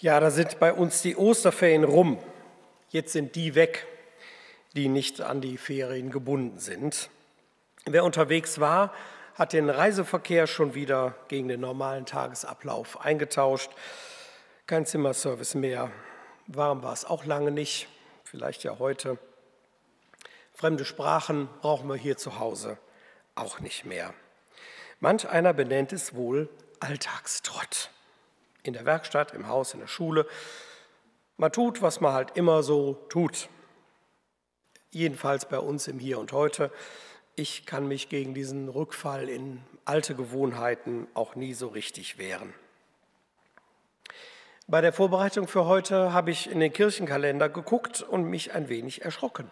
Ja, da sind bei uns die Osterferien rum. Jetzt sind die weg, die nicht an die Ferien gebunden sind. Wer unterwegs war, hat den Reiseverkehr schon wieder gegen den normalen Tagesablauf eingetauscht. Kein Zimmerservice mehr. Warm war es auch lange nicht, vielleicht ja heute. Fremde Sprachen brauchen wir hier zu Hause auch nicht mehr. Manch einer benennt es wohl Alltagstrott in der Werkstatt, im Haus, in der Schule. Man tut, was man halt immer so tut. Jedenfalls bei uns im Hier und Heute. Ich kann mich gegen diesen Rückfall in alte Gewohnheiten auch nie so richtig wehren. Bei der Vorbereitung für heute habe ich in den Kirchenkalender geguckt und mich ein wenig erschrocken.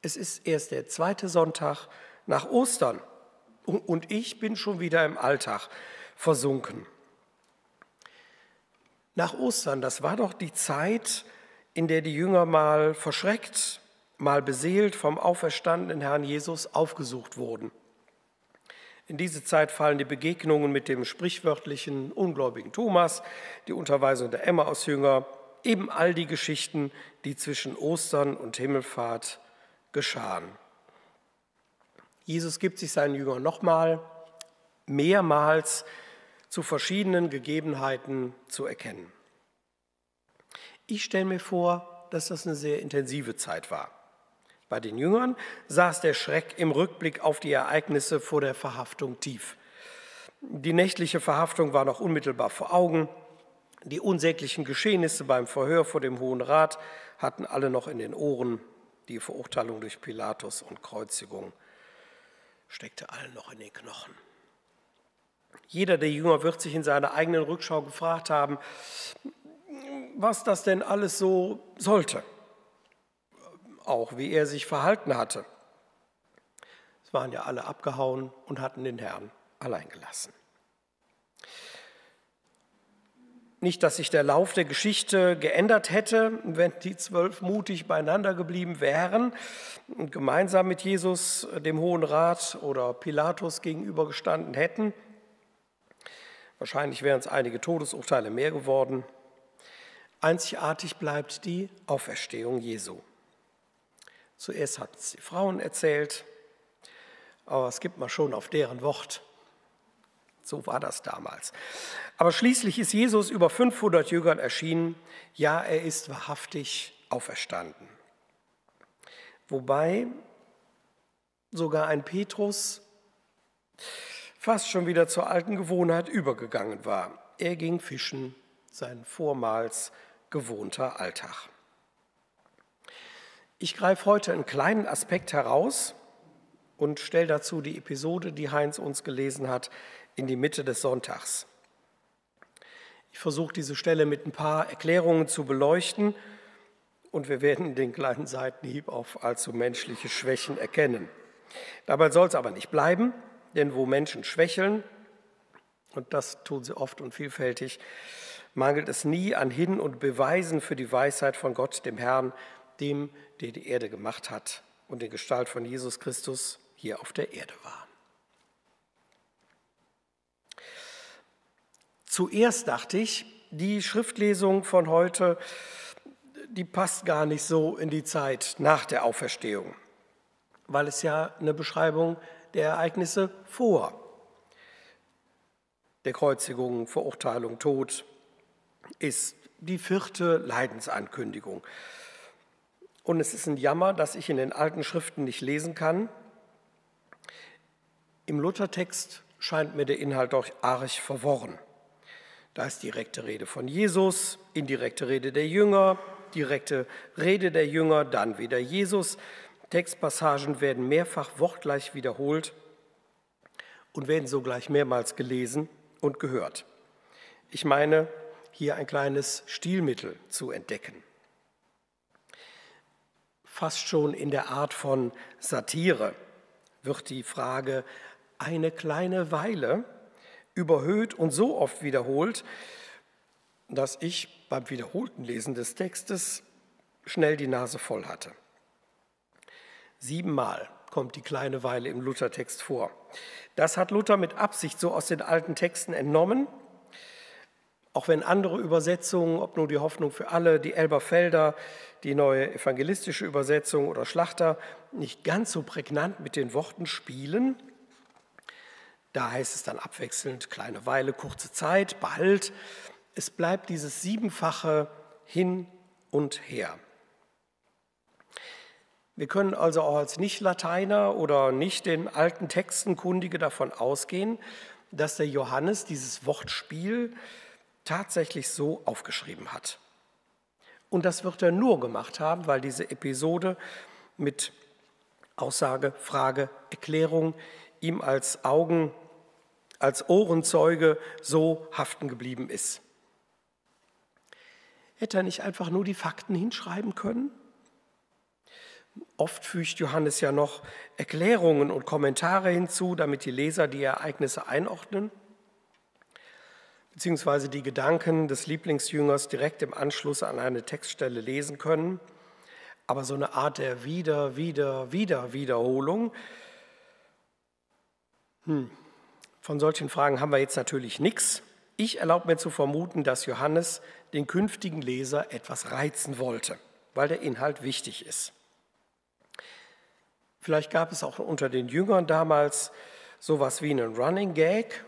Es ist erst der zweite Sonntag nach Ostern und ich bin schon wieder im Alltag versunken. Nach Ostern, das war doch die Zeit, in der die Jünger mal verschreckt, mal beseelt vom auferstandenen Herrn Jesus aufgesucht wurden. In diese Zeit fallen die Begegnungen mit dem sprichwörtlichen ungläubigen Thomas, die Unterweisung der Emmaus-Jünger, eben all die Geschichten, die zwischen Ostern und Himmelfahrt geschahen. Jesus gibt sich seinen Jüngern nochmal mehrmals zu verschiedenen Gegebenheiten zu erkennen. Ich stelle mir vor, dass das eine sehr intensive Zeit war. Bei den Jüngern saß der Schreck im Rückblick auf die Ereignisse vor der Verhaftung tief. Die nächtliche Verhaftung war noch unmittelbar vor Augen. Die unsäglichen Geschehnisse beim Verhör vor dem Hohen Rat hatten alle noch in den Ohren. Die Verurteilung durch Pilatus und Kreuzigung steckte allen noch in den Knochen. Jeder der Jünger wird sich in seiner eigenen Rückschau gefragt haben, was das denn alles so sollte, auch wie er sich verhalten hatte. Es waren ja alle abgehauen und hatten den Herrn allein gelassen. Nicht, dass sich der Lauf der Geschichte geändert hätte, wenn die zwölf mutig beieinander geblieben wären und gemeinsam mit Jesus, dem Hohen Rat oder Pilatus gegenübergestanden hätten. Wahrscheinlich wären es einige Todesurteile mehr geworden. Einzigartig bleibt die Auferstehung Jesu. Zuerst hat es die Frauen erzählt, aber es gibt mal schon auf deren Wort. So war das damals. Aber schließlich ist Jesus über 500 Jüngern erschienen. Ja, er ist wahrhaftig auferstanden. Wobei sogar ein Petrus fast schon wieder zur alten Gewohnheit übergegangen war. Er ging fischen, sein vormals gewohnter Alltag. Ich greife heute einen kleinen Aspekt heraus und stelle dazu die Episode, die Heinz uns gelesen hat, in die Mitte des Sonntags. Ich versuche diese Stelle mit ein paar Erklärungen zu beleuchten und wir werden den kleinen Seitenhieb auf allzu menschliche Schwächen erkennen. Dabei soll es aber nicht bleiben. Denn wo Menschen schwächeln, und das tun sie oft und vielfältig, mangelt es nie an Hin- und Beweisen für die Weisheit von Gott, dem Herrn, dem, der die Erde gemacht hat und in Gestalt von Jesus Christus hier auf der Erde war. Zuerst dachte ich, die Schriftlesung von heute, die passt gar nicht so in die Zeit nach der Auferstehung, weil es ja eine Beschreibung der Ereignisse vor der Kreuzigung, Verurteilung, Tod ist die vierte Leidensankündigung. Und es ist ein Jammer, dass ich in den alten Schriften nicht lesen kann. Im Luthertext scheint mir der Inhalt doch arg verworren. Da ist direkte Rede von Jesus, indirekte Rede der Jünger, direkte Rede der Jünger, dann wieder Jesus. Textpassagen werden mehrfach wortgleich wiederholt und werden sogleich mehrmals gelesen und gehört. Ich meine, hier ein kleines Stilmittel zu entdecken. Fast schon in der Art von Satire wird die Frage eine kleine Weile überhöht und so oft wiederholt, dass ich beim wiederholten Lesen des Textes schnell die Nase voll hatte. Siebenmal kommt die kleine Weile im Luthertext vor. Das hat Luther mit Absicht so aus den alten Texten entnommen, Auch wenn andere Übersetzungen, ob nur die Hoffnung für alle, die Elberfelder, die neue evangelistische Übersetzung oder Schlachter, nicht ganz so prägnant mit den Worten spielen, da heißt es dann abwechselnd kleine Weile, kurze Zeit, bald. Es bleibt dieses siebenfache hin und her. Wir können also auch als Nicht-Lateiner oder nicht den alten Texten kundige davon ausgehen, dass der Johannes dieses Wortspiel tatsächlich so aufgeschrieben hat. Und das wird er nur gemacht haben, weil diese Episode mit Aussage, Frage, Erklärung ihm als Augen, als Ohrenzeuge so haften geblieben ist. Hätte er nicht einfach nur die Fakten hinschreiben können? Oft fügt Johannes ja noch Erklärungen und Kommentare hinzu, damit die Leser die Ereignisse einordnen, beziehungsweise die Gedanken des Lieblingsjüngers direkt im Anschluss an eine Textstelle lesen können. Aber so eine Art der Wieder, Wieder, Wieder Wiederholung, hm, von solchen Fragen haben wir jetzt natürlich nichts. Ich erlaube mir zu vermuten, dass Johannes den künftigen Leser etwas reizen wollte, weil der Inhalt wichtig ist. Vielleicht gab es auch unter den Jüngern damals sowas wie einen Running Gag.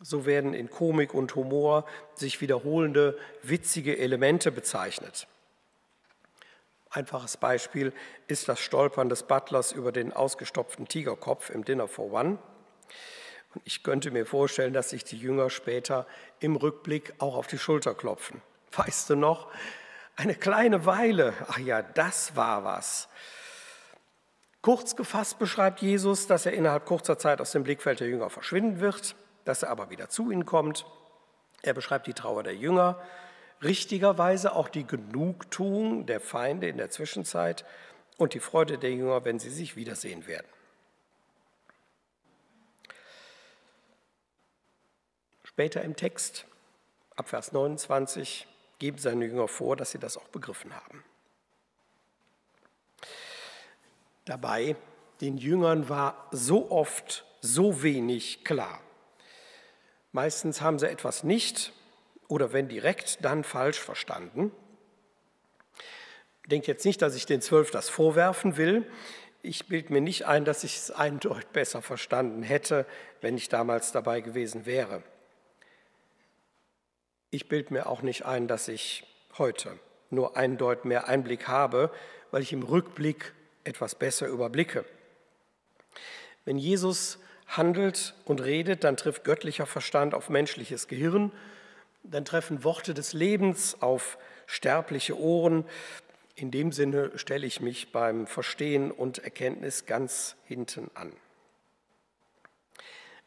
So werden in Komik und Humor sich wiederholende, witzige Elemente bezeichnet. Einfaches Beispiel ist das Stolpern des Butlers über den ausgestopften Tigerkopf im Dinner for One. Und ich könnte mir vorstellen, dass sich die Jünger später im Rückblick auch auf die Schulter klopfen. Weißt du noch, eine kleine Weile, ach ja, das war was. Kurz gefasst beschreibt Jesus, dass er innerhalb kurzer Zeit aus dem Blickfeld der Jünger verschwinden wird, dass er aber wieder zu ihnen kommt. Er beschreibt die Trauer der Jünger, richtigerweise auch die Genugtuung der Feinde in der Zwischenzeit und die Freude der Jünger, wenn sie sich wiedersehen werden. Später im Text, ab Vers 29, geben seine Jünger vor, dass sie das auch begriffen haben. Dabei, den Jüngern war so oft so wenig klar. Meistens haben sie etwas nicht oder wenn direkt, dann falsch verstanden. Denkt jetzt nicht, dass ich den Zwölf das vorwerfen will. Ich bilde mir nicht ein, dass ich es eindeutig besser verstanden hätte, wenn ich damals dabei gewesen wäre. Ich bilde mir auch nicht ein, dass ich heute nur eindeutig mehr Einblick habe, weil ich im Rückblick etwas besser überblicke. Wenn Jesus handelt und redet, dann trifft göttlicher Verstand auf menschliches Gehirn, dann treffen Worte des Lebens auf sterbliche Ohren. In dem Sinne stelle ich mich beim Verstehen und Erkenntnis ganz hinten an.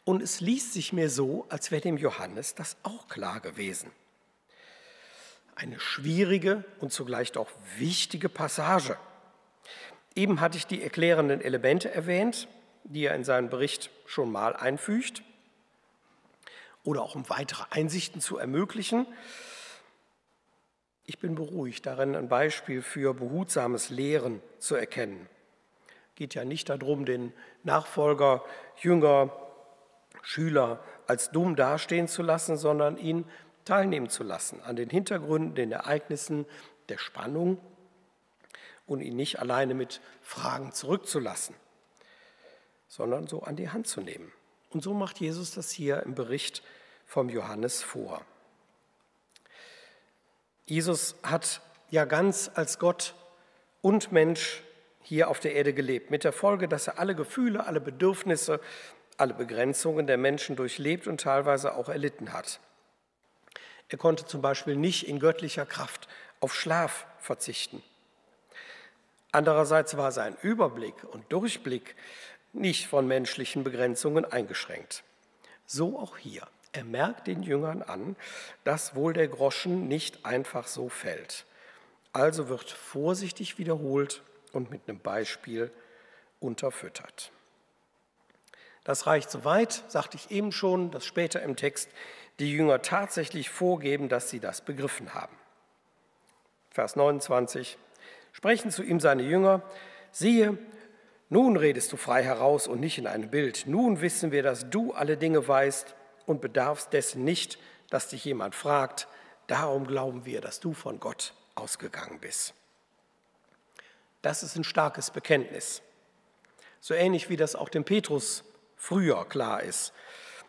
Und es liest sich mir so, als wäre dem Johannes das auch klar gewesen. Eine schwierige und zugleich doch wichtige Passage. Eben hatte ich die erklärenden Elemente erwähnt, die er in seinem Bericht schon mal einfügt, oder auch um weitere Einsichten zu ermöglichen. Ich bin beruhigt, darin ein Beispiel für behutsames Lehren zu erkennen. Geht ja nicht darum, den Nachfolger, Jünger, Schüler als dumm dastehen zu lassen, sondern ihn teilnehmen zu lassen an den Hintergründen, den Ereignissen der Spannung und ihn nicht alleine mit Fragen zurückzulassen, sondern so an die Hand zu nehmen. Und so macht Jesus das hier im Bericht vom Johannes vor. Jesus hat ja ganz als Gott und Mensch hier auf der Erde gelebt, mit der Folge, dass er alle Gefühle, alle Bedürfnisse, alle Begrenzungen der Menschen durchlebt und teilweise auch erlitten hat. Er konnte zum Beispiel nicht in göttlicher Kraft auf Schlaf verzichten. Andererseits war sein Überblick und Durchblick nicht von menschlichen Begrenzungen eingeschränkt. So auch hier. Er merkt den Jüngern an, dass wohl der Groschen nicht einfach so fällt. Also wird vorsichtig wiederholt und mit einem Beispiel unterfüttert. Das reicht so weit, sagte ich eben schon, dass später im Text die Jünger tatsächlich vorgeben, dass sie das begriffen haben. Vers 29 sprechen zu ihm seine Jünger, siehe, nun redest du frei heraus und nicht in einem Bild. Nun wissen wir, dass du alle Dinge weißt und bedarfst dessen nicht, dass dich jemand fragt, darum glauben wir, dass du von Gott ausgegangen bist. Das ist ein starkes Bekenntnis. So ähnlich wie das auch dem Petrus früher klar ist.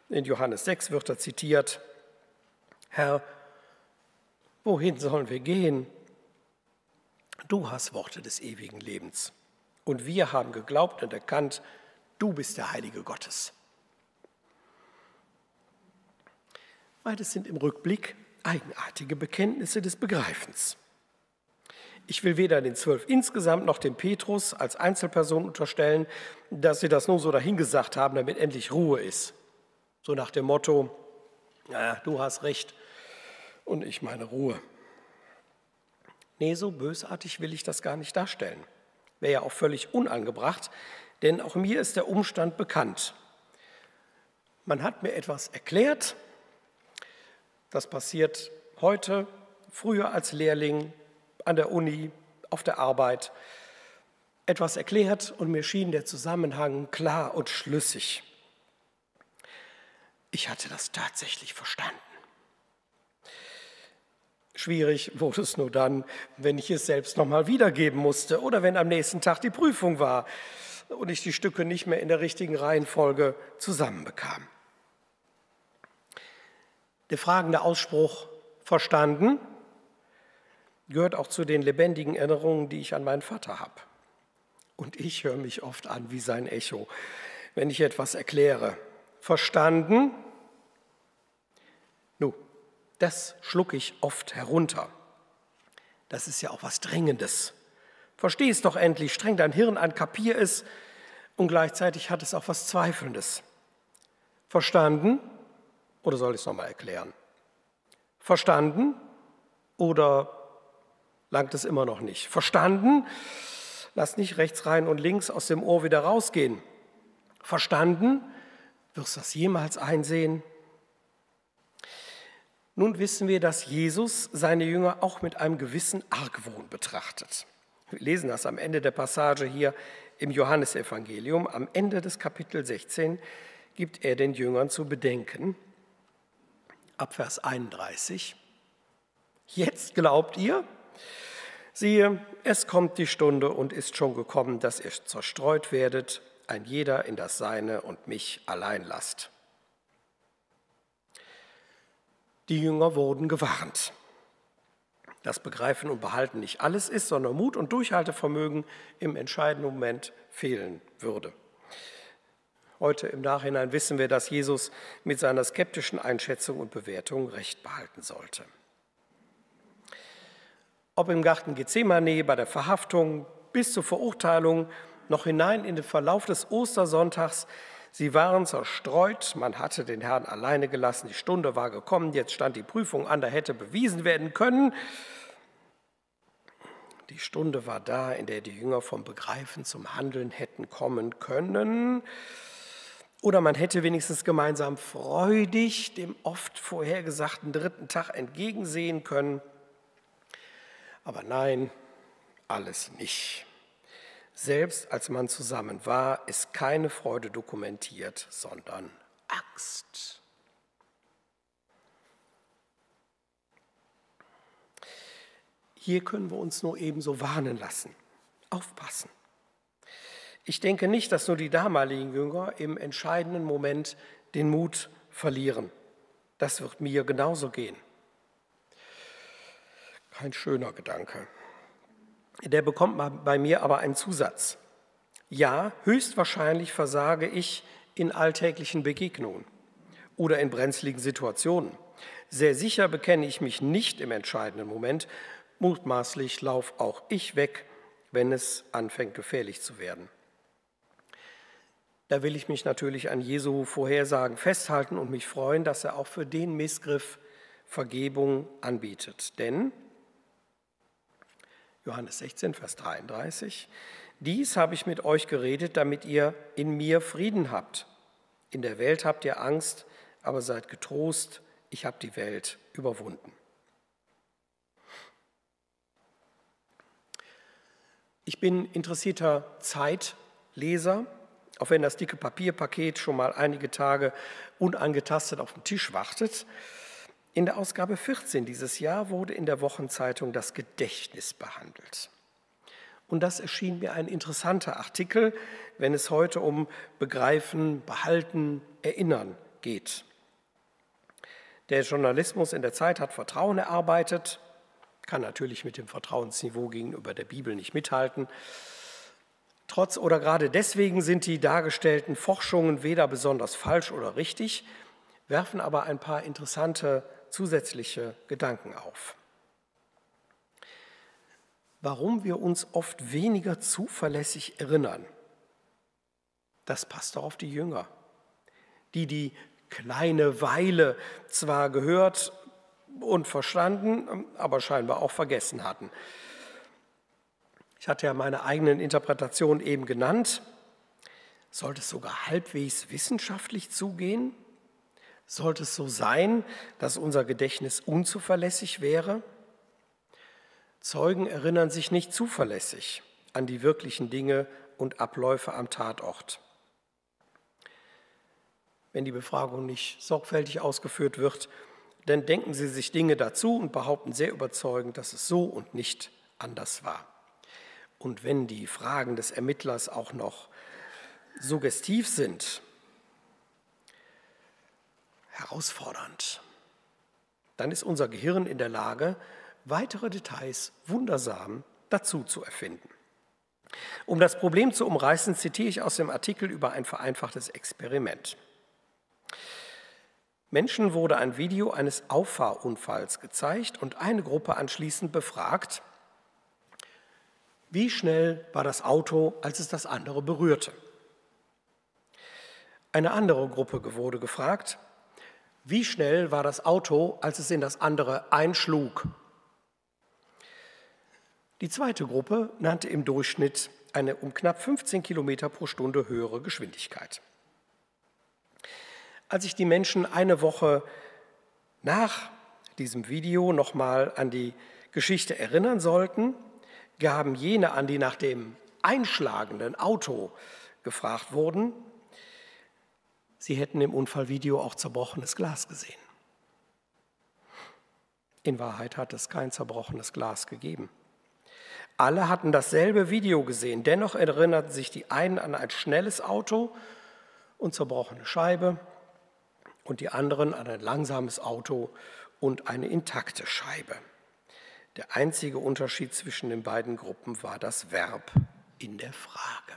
In Johannes 6 wird er zitiert, Herr, wohin sollen wir gehen? Du hast Worte des ewigen Lebens. Und wir haben geglaubt und erkannt, du bist der Heilige Gottes. Beides sind im Rückblick eigenartige Bekenntnisse des Begreifens. Ich will weder den Zwölf insgesamt noch dem Petrus als Einzelperson unterstellen, dass sie das nur so dahingesagt haben, damit endlich Ruhe ist. So nach dem Motto, ja, du hast recht und ich meine Ruhe. Nee, so bösartig will ich das gar nicht darstellen. Wäre ja auch völlig unangebracht, denn auch mir ist der Umstand bekannt. Man hat mir etwas erklärt, das passiert heute, früher als Lehrling an der Uni, auf der Arbeit, etwas erklärt und mir schien der Zusammenhang klar und schlüssig. Ich hatte das tatsächlich verstanden. Schwierig wurde es nur dann, wenn ich es selbst nochmal wiedergeben musste oder wenn am nächsten Tag die Prüfung war und ich die Stücke nicht mehr in der richtigen Reihenfolge zusammenbekam. Der fragende Ausspruch verstanden gehört auch zu den lebendigen Erinnerungen, die ich an meinen Vater habe. Und ich höre mich oft an wie sein Echo, wenn ich etwas erkläre. Verstanden? Das schlucke ich oft herunter. Das ist ja auch was Dringendes. Versteh es doch endlich, streng dein Hirn an, kapier es und gleichzeitig hat es auch was Zweifelndes. Verstanden? Oder soll ich es nochmal erklären? Verstanden? Oder langt es immer noch nicht? Verstanden? Lass nicht rechts rein und links aus dem Ohr wieder rausgehen. Verstanden? Wirst du das jemals einsehen? Nun wissen wir, dass Jesus seine Jünger auch mit einem gewissen Argwohn betrachtet. Wir lesen das am Ende der Passage hier im Johannesevangelium. Am Ende des Kapitel 16 gibt er den Jüngern zu bedenken, ab Vers 31, jetzt glaubt ihr? Siehe, es kommt die Stunde und ist schon gekommen, dass ihr zerstreut werdet, ein jeder in das Seine und mich allein lasst. Die Jünger wurden gewarnt. Das Begreifen und Behalten nicht alles ist, sondern Mut und Durchhaltevermögen im entscheidenden Moment fehlen würde. Heute im Nachhinein wissen wir, dass Jesus mit seiner skeptischen Einschätzung und Bewertung recht behalten sollte. Ob im Garten Gethsemane, bei der Verhaftung bis zur Verurteilung, noch hinein in den Verlauf des Ostersonntags Sie waren zerstreut, man hatte den Herrn alleine gelassen, die Stunde war gekommen, jetzt stand die Prüfung an, da hätte bewiesen werden können. Die Stunde war da, in der die Jünger vom Begreifen zum Handeln hätten kommen können. Oder man hätte wenigstens gemeinsam freudig dem oft vorhergesagten dritten Tag entgegensehen können. Aber nein, alles nicht. Selbst als man zusammen war, ist keine Freude dokumentiert, sondern Angst. Hier können wir uns nur ebenso warnen lassen. Aufpassen. Ich denke nicht, dass nur die damaligen Jünger im entscheidenden Moment den Mut verlieren. Das wird mir genauso gehen. Kein schöner Gedanke der bekommt bei mir aber einen Zusatz. Ja, höchstwahrscheinlich versage ich in alltäglichen Begegnungen oder in brenzligen Situationen. Sehr sicher bekenne ich mich nicht im entscheidenden Moment. Mutmaßlich lauf auch ich weg, wenn es anfängt gefährlich zu werden. Da will ich mich natürlich an Jesu Vorhersagen festhalten und mich freuen, dass er auch für den Missgriff Vergebung anbietet. Denn Johannes 16, Vers 33. Dies habe ich mit euch geredet, damit ihr in mir Frieden habt. In der Welt habt ihr Angst, aber seid getrost, ich habe die Welt überwunden. Ich bin interessierter Zeitleser, auch wenn das dicke Papierpaket schon mal einige Tage unangetastet auf dem Tisch wartet. In der Ausgabe 14 dieses Jahr wurde in der Wochenzeitung das Gedächtnis behandelt. Und das erschien mir ein interessanter Artikel, wenn es heute um Begreifen, Behalten, Erinnern geht. Der Journalismus in der Zeit hat Vertrauen erarbeitet, kann natürlich mit dem Vertrauensniveau gegenüber der Bibel nicht mithalten. Trotz oder gerade deswegen sind die dargestellten Forschungen weder besonders falsch oder richtig, werfen aber ein paar interessante zusätzliche Gedanken auf. Warum wir uns oft weniger zuverlässig erinnern, das passt doch auf die Jünger, die die kleine Weile zwar gehört und verstanden, aber scheinbar auch vergessen hatten. Ich hatte ja meine eigenen Interpretationen eben genannt. Sollte es sogar halbwegs wissenschaftlich zugehen? Sollte es so sein, dass unser Gedächtnis unzuverlässig wäre? Zeugen erinnern sich nicht zuverlässig an die wirklichen Dinge und Abläufe am Tatort. Wenn die Befragung nicht sorgfältig ausgeführt wird, dann denken sie sich Dinge dazu und behaupten sehr überzeugend, dass es so und nicht anders war. Und wenn die Fragen des Ermittlers auch noch suggestiv sind, herausfordernd, dann ist unser Gehirn in der Lage, weitere Details wundersam dazu zu erfinden. Um das Problem zu umreißen, zitiere ich aus dem Artikel über ein vereinfachtes Experiment. Menschen wurde ein Video eines Auffahrunfalls gezeigt und eine Gruppe anschließend befragt, wie schnell war das Auto, als es das andere berührte. Eine andere Gruppe wurde gefragt, wie schnell war das Auto, als es in das andere einschlug. Die zweite Gruppe nannte im Durchschnitt eine um knapp 15 Kilometer pro Stunde höhere Geschwindigkeit. Als sich die Menschen eine Woche nach diesem Video nochmal an die Geschichte erinnern sollten, gaben jene an, die nach dem einschlagenden Auto gefragt wurden, sie hätten im Unfallvideo auch zerbrochenes Glas gesehen. In Wahrheit hat es kein zerbrochenes Glas gegeben. Alle hatten dasselbe Video gesehen, dennoch erinnerten sich die einen an ein schnelles Auto und zerbrochene Scheibe, und die anderen an ein langsames Auto und eine intakte Scheibe. Der einzige Unterschied zwischen den beiden Gruppen war das Verb in der Frage.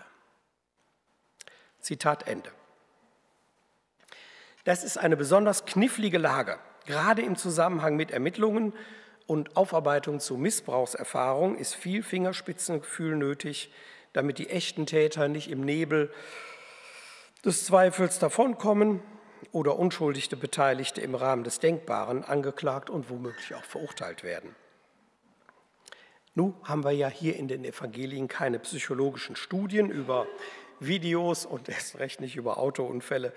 Zitat Ende. Das ist eine besonders knifflige Lage, gerade im Zusammenhang mit Ermittlungen und Aufarbeitung zu Missbrauchserfahrung ist viel Fingerspitzengefühl nötig, damit die echten Täter nicht im Nebel des Zweifels davonkommen oder unschuldige Beteiligte im Rahmen des Denkbaren angeklagt und womöglich auch verurteilt werden. Nun haben wir ja hier in den Evangelien keine psychologischen Studien über Videos und erst recht nicht über Autounfälle.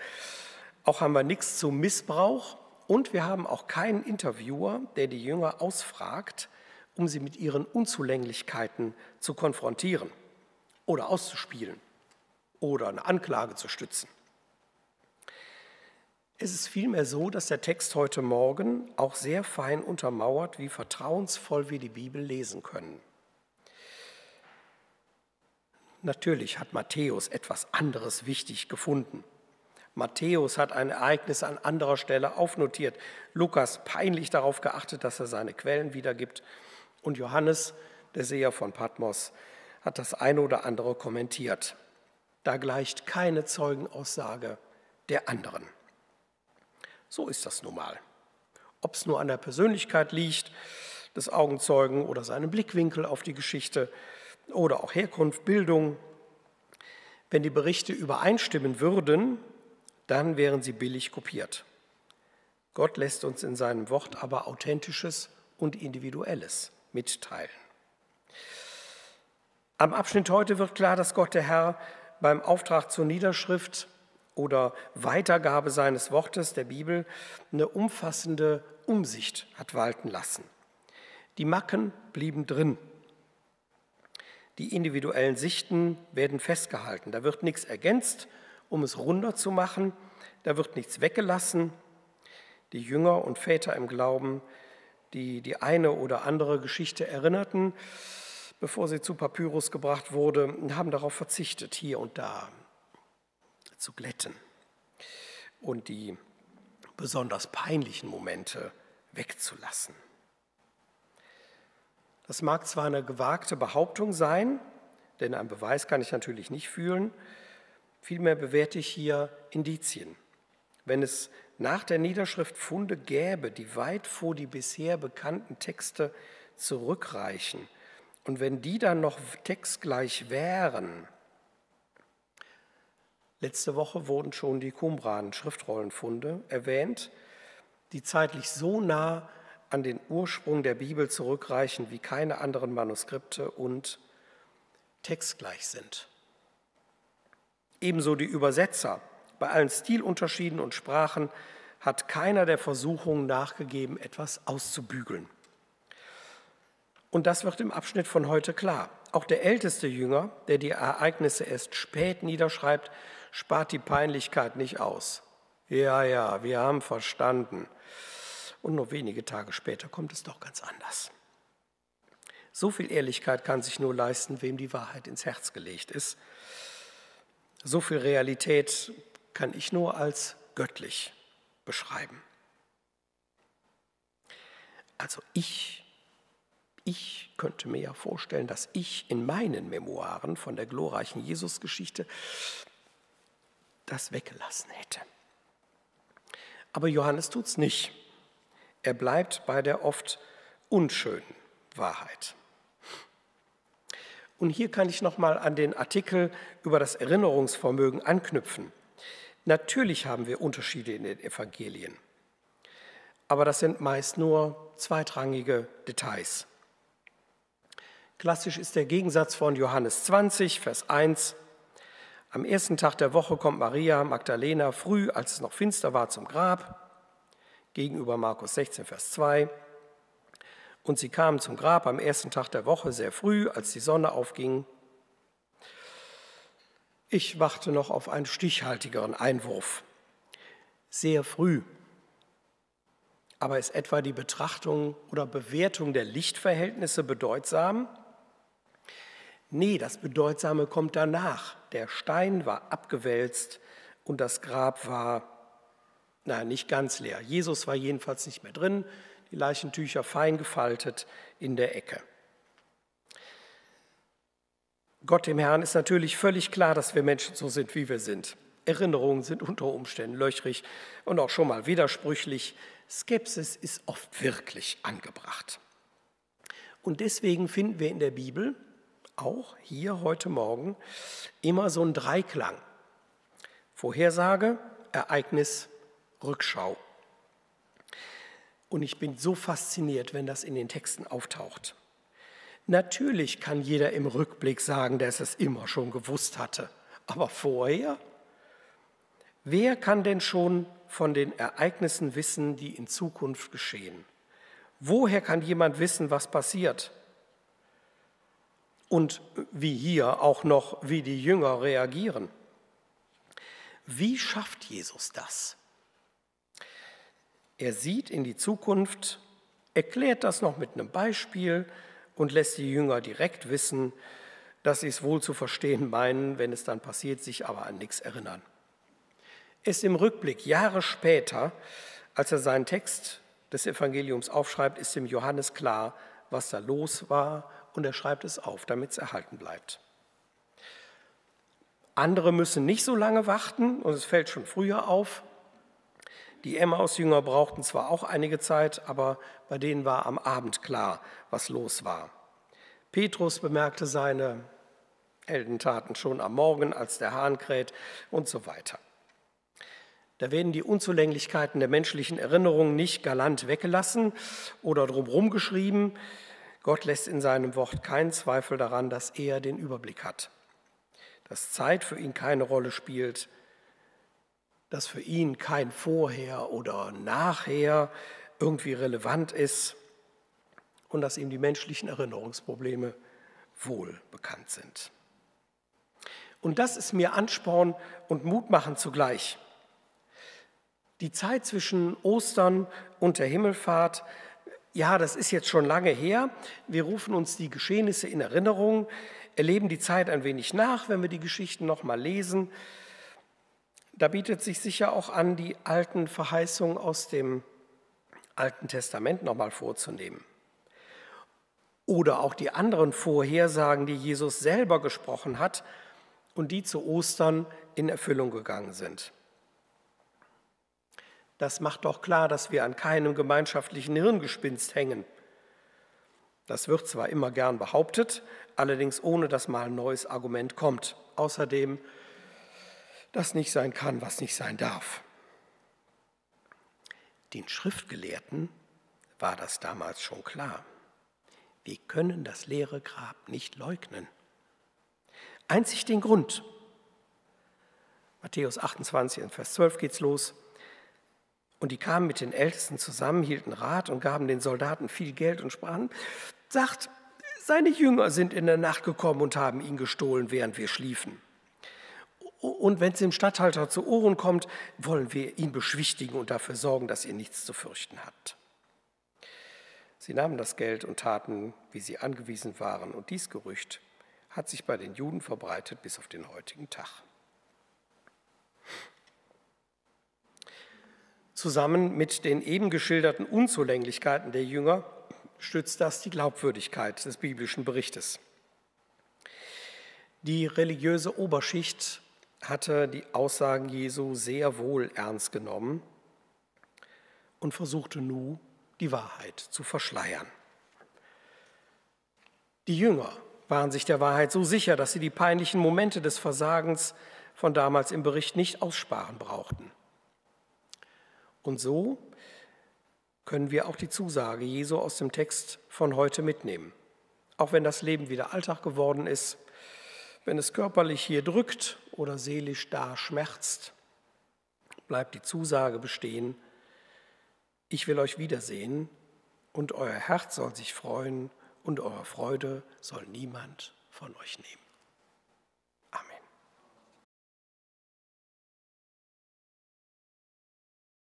Auch haben wir nichts zum Missbrauch und wir haben auch keinen Interviewer, der die Jünger ausfragt, um sie mit ihren Unzulänglichkeiten zu konfrontieren oder auszuspielen oder eine Anklage zu stützen. Es ist vielmehr so, dass der Text heute Morgen auch sehr fein untermauert, wie vertrauensvoll wir die Bibel lesen können. Natürlich hat Matthäus etwas anderes wichtig gefunden. Matthäus hat ein Ereignis an anderer Stelle aufnotiert, Lukas peinlich darauf geachtet, dass er seine Quellen wiedergibt und Johannes, der Seher von Patmos, hat das eine oder andere kommentiert. Da gleicht keine Zeugenaussage der anderen. So ist das nun mal. Ob es nur an der Persönlichkeit liegt des Augenzeugen oder seinem Blickwinkel auf die Geschichte oder auch Herkunft, Bildung. Wenn die Berichte übereinstimmen würden, dann wären sie billig kopiert. Gott lässt uns in seinem Wort aber Authentisches und Individuelles mitteilen. Am Abschnitt heute wird klar, dass Gott der Herr beim Auftrag zur Niederschrift oder Weitergabe seines Wortes der Bibel eine umfassende Umsicht hat walten lassen. Die Macken blieben drin. Die individuellen Sichten werden festgehalten. Da wird nichts ergänzt, um es runder zu machen. Da wird nichts weggelassen. die Jünger und Väter im Glauben, die die eine oder andere Geschichte erinnerten, bevor sie zu Papyrus gebracht wurde, haben darauf verzichtet, hier und da zu glätten und die besonders peinlichen Momente wegzulassen. Das mag zwar eine gewagte Behauptung sein, denn einen Beweis kann ich natürlich nicht fühlen, vielmehr bewerte ich hier Indizien. Wenn es nach der Niederschrift Funde gäbe, die weit vor die bisher bekannten Texte zurückreichen, und wenn die dann noch textgleich wären, letzte Woche wurden schon die Qumran-Schriftrollenfunde erwähnt, die zeitlich so nah an den Ursprung der Bibel zurückreichen wie keine anderen Manuskripte und textgleich sind. Ebenso die Übersetzer. Bei allen Stilunterschieden und Sprachen hat keiner der Versuchungen nachgegeben, etwas auszubügeln. Und das wird im Abschnitt von heute klar. Auch der älteste Jünger, der die Ereignisse erst spät niederschreibt, spart die Peinlichkeit nicht aus. Ja, ja, wir haben verstanden. Und nur wenige Tage später kommt es doch ganz anders. So viel Ehrlichkeit kann sich nur leisten, wem die Wahrheit ins Herz gelegt ist. So viel Realität kann ich nur als göttlich beschreiben. Also ich, ich könnte mir ja vorstellen, dass ich in meinen Memoiren von der glorreichen Jesusgeschichte das weggelassen hätte. Aber Johannes tut es nicht. Er bleibt bei der oft unschönen Wahrheit. Und hier kann ich noch mal an den Artikel über das Erinnerungsvermögen anknüpfen. Natürlich haben wir Unterschiede in den Evangelien, aber das sind meist nur zweitrangige Details. Klassisch ist der Gegensatz von Johannes 20, Vers 1. Am ersten Tag der Woche kommt Maria Magdalena früh, als es noch finster war, zum Grab, gegenüber Markus 16, Vers 2. Und sie kamen zum Grab am ersten Tag der Woche sehr früh, als die Sonne aufging. Ich warte noch auf einen stichhaltigeren Einwurf. Sehr früh. Aber ist etwa die Betrachtung oder Bewertung der Lichtverhältnisse bedeutsam? Nee, das Bedeutsame kommt danach. Der Stein war abgewälzt und das Grab war, na, nicht ganz leer. Jesus war jedenfalls nicht mehr drin die Leichentücher fein gefaltet in der Ecke. Gott dem Herrn ist natürlich völlig klar, dass wir Menschen so sind, wie wir sind. Erinnerungen sind unter Umständen löchrig und auch schon mal widersprüchlich. Skepsis ist oft wirklich angebracht. Und deswegen finden wir in der Bibel, auch hier heute Morgen, immer so einen Dreiklang. Vorhersage, Ereignis, Rückschau. Und ich bin so fasziniert, wenn das in den Texten auftaucht. Natürlich kann jeder im Rückblick sagen, dass er es immer schon gewusst hatte. Aber vorher? Wer kann denn schon von den Ereignissen wissen, die in Zukunft geschehen? Woher kann jemand wissen, was passiert? Und wie hier auch noch, wie die Jünger reagieren? Wie schafft Jesus das? Er sieht in die Zukunft, erklärt das noch mit einem Beispiel und lässt die Jünger direkt wissen, dass sie es wohl zu verstehen meinen, wenn es dann passiert, sich aber an nichts erinnern. Erst im Rückblick, Jahre später, als er seinen Text des Evangeliums aufschreibt, ist dem Johannes klar, was da los war und er schreibt es auf, damit es erhalten bleibt. Andere müssen nicht so lange warten und es fällt schon früher auf. Die Emmaus-Jünger brauchten zwar auch einige Zeit, aber bei denen war am Abend klar, was los war. Petrus bemerkte seine Heldentaten schon am Morgen, als der Hahn kräht und so weiter. Da werden die Unzulänglichkeiten der menschlichen Erinnerung nicht galant weggelassen oder drumherum geschrieben. Gott lässt in seinem Wort keinen Zweifel daran, dass er den Überblick hat, dass Zeit für ihn keine Rolle spielt, dass für ihn kein Vorher oder Nachher irgendwie relevant ist und dass ihm die menschlichen Erinnerungsprobleme wohl bekannt sind. Und das ist mir Ansporn und Mut machen zugleich. Die Zeit zwischen Ostern und der Himmelfahrt, ja, das ist jetzt schon lange her. Wir rufen uns die Geschehnisse in Erinnerung, erleben die Zeit ein wenig nach, wenn wir die Geschichten noch mal lesen. Da bietet sich sicher auch an, die alten Verheißungen aus dem Alten Testament noch mal vorzunehmen. Oder auch die anderen Vorhersagen, die Jesus selber gesprochen hat und die zu Ostern in Erfüllung gegangen sind. Das macht doch klar, dass wir an keinem gemeinschaftlichen Hirngespinst hängen. Das wird zwar immer gern behauptet, allerdings ohne dass mal ein neues Argument kommt. Außerdem, dass nicht sein kann, was nicht sein darf. Den Schriftgelehrten war das damals schon klar. Wir können das leere Grab nicht leugnen. Einzig den Grund. Matthäus 28, Vers 12 geht's los. Und die kamen mit den Ältesten zusammen, hielten Rat und gaben den Soldaten viel Geld und sprachen, sagt, seine Jünger sind in der Nacht gekommen und haben ihn gestohlen, während wir schliefen. Und wenn es dem Statthalter zu Ohren kommt, wollen wir ihn beschwichtigen und dafür sorgen, dass ihr nichts zu fürchten habt. Sie nahmen das Geld und taten, wie sie angewiesen waren. Und dies Gerücht hat sich bei den Juden verbreitet bis auf den heutigen Tag. Zusammen mit den eben geschilderten Unzulänglichkeiten der Jünger stützt das die Glaubwürdigkeit des biblischen Berichtes. Die religiöse Oberschicht hatte die Aussagen Jesu sehr wohl ernst genommen und versuchte nun, die Wahrheit zu verschleiern. Die Jünger waren sich der Wahrheit so sicher, dass sie die peinlichen Momente des Versagens von damals im Bericht nicht aussparen brauchten. Und so können wir auch die Zusage Jesu aus dem Text von heute mitnehmen. Auch wenn das Leben wieder Alltag geworden ist, wenn es körperlich hier drückt oder seelisch da schmerzt, bleibt die Zusage bestehen, ich will euch wiedersehen und euer Herz soll sich freuen und eure Freude soll niemand von euch nehmen.